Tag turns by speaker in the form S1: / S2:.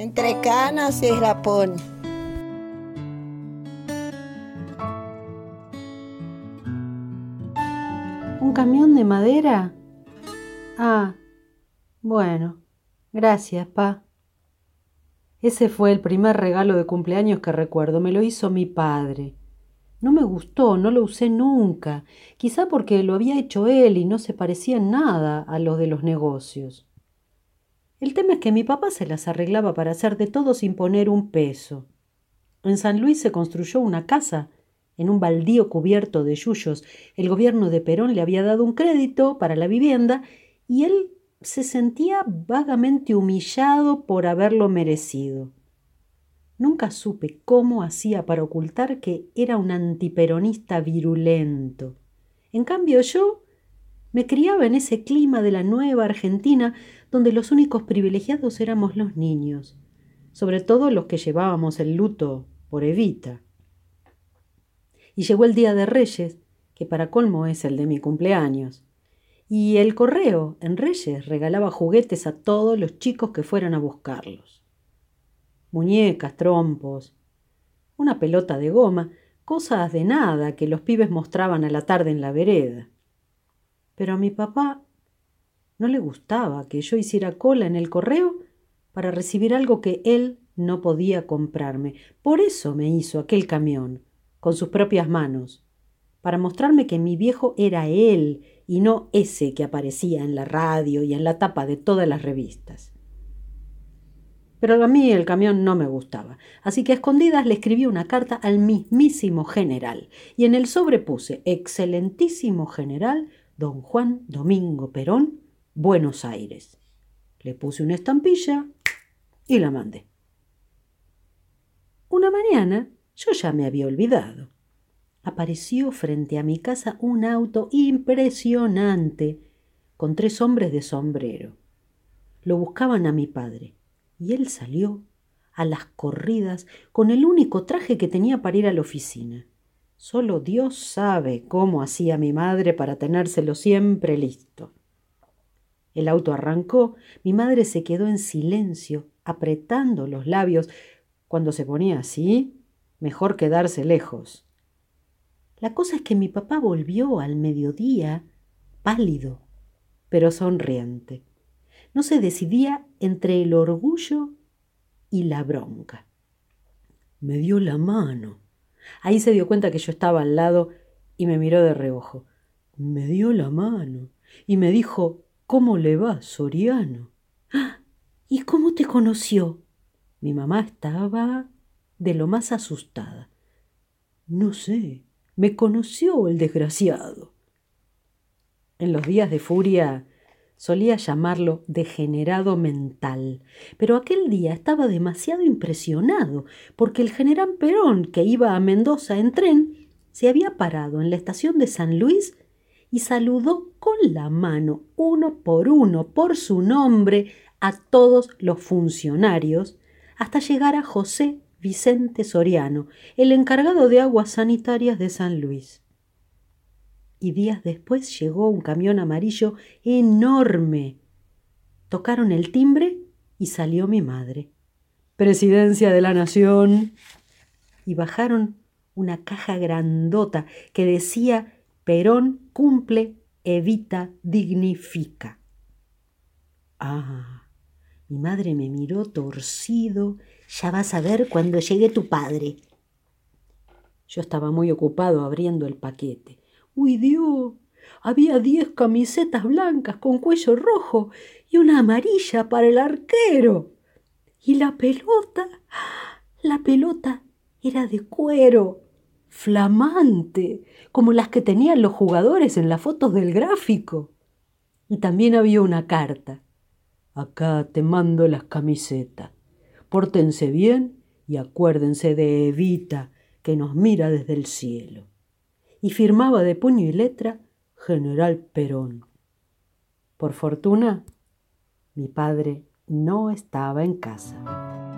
S1: entre canas y rapón.
S2: ¿Un camión de madera? Ah, bueno, gracias, pa. Ese fue el primer regalo de cumpleaños que recuerdo. Me lo hizo mi padre. No me gustó, no lo usé nunca, quizá porque lo había hecho él y no se parecía en nada a los de los negocios. El tema es que mi papá se las arreglaba para hacer de todo sin poner un peso. En San Luis se construyó una casa en un baldío cubierto de yuyos. El gobierno de Perón le había dado un crédito para la vivienda y él se sentía vagamente humillado por haberlo merecido. Nunca supe cómo hacía para ocultar que era un antiperonista virulento. En cambio yo me criaba en ese clima de la nueva Argentina donde los únicos privilegiados éramos los niños, sobre todo los que llevábamos el luto por Evita. Y llegó el Día de Reyes, que para colmo es el de mi cumpleaños. Y el correo en Reyes regalaba juguetes a todos los chicos que fueran a buscarlos. Muñecas, trompos, una pelota de goma, cosas de nada que los pibes mostraban a la tarde en la vereda. Pero a mi papá no le gustaba que yo hiciera cola en el correo para recibir algo que él no podía comprarme. Por eso me hizo aquel camión, con sus propias manos, para mostrarme que mi viejo era él y no ese que aparecía en la radio y en la tapa de todas las revistas. Pero a mí el camión no me gustaba, así que a escondidas le escribí una carta al mismísimo general y en el sobre puse Excelentísimo general Don Juan Domingo Perón, Buenos Aires. Le puse una estampilla y la mandé. Una mañana yo ya me había olvidado. Apareció frente a mi casa un auto impresionante con tres hombres de sombrero. Lo buscaban a mi padre y él salió a las corridas con el único traje que tenía para ir a la oficina. Solo Dios sabe cómo hacía mi madre para tenérselo siempre listo. El auto arrancó, mi madre se quedó en silencio, apretando los labios. Cuando se ponía así, mejor quedarse lejos. La cosa es que mi papá volvió al mediodía pálido, pero sonriente. No se decidía entre el orgullo y la bronca. Me dio la mano Ahí se dio cuenta que yo estaba al lado y me miró de reojo. Me dio la mano y me dijo, ¿Cómo le va, Soriano? Ah, ¿Y cómo te conoció? Mi mamá estaba de lo más asustada. No sé, me conoció el desgraciado. En los días de furia Solía llamarlo degenerado mental, pero aquel día estaba demasiado impresionado porque el general Perón, que iba a Mendoza en tren, se había parado en la estación de San Luis y saludó con la mano, uno por uno, por su nombre, a todos los funcionarios, hasta llegar a José Vicente Soriano, el encargado de aguas sanitarias de San Luis y días después llegó un camión amarillo enorme. Tocaron el timbre y salió mi madre. Presidencia de la Nación. Y bajaron una caja grandota que decía Perón cumple, evita, dignifica. Ah, mi madre me miró torcido. Ya vas a ver cuando llegue tu padre. Yo estaba muy ocupado abriendo el paquete. ¡Uy, Dios! Había diez camisetas blancas con cuello rojo y una amarilla para el arquero. Y la pelota, la pelota era de cuero, flamante, como las que tenían los jugadores en las fotos del gráfico. Y también había una carta. Acá te mando las camisetas. Pórtense bien y acuérdense de Evita, que nos mira desde el cielo y firmaba de puño y letra General Perón. Por fortuna, mi padre no estaba en casa.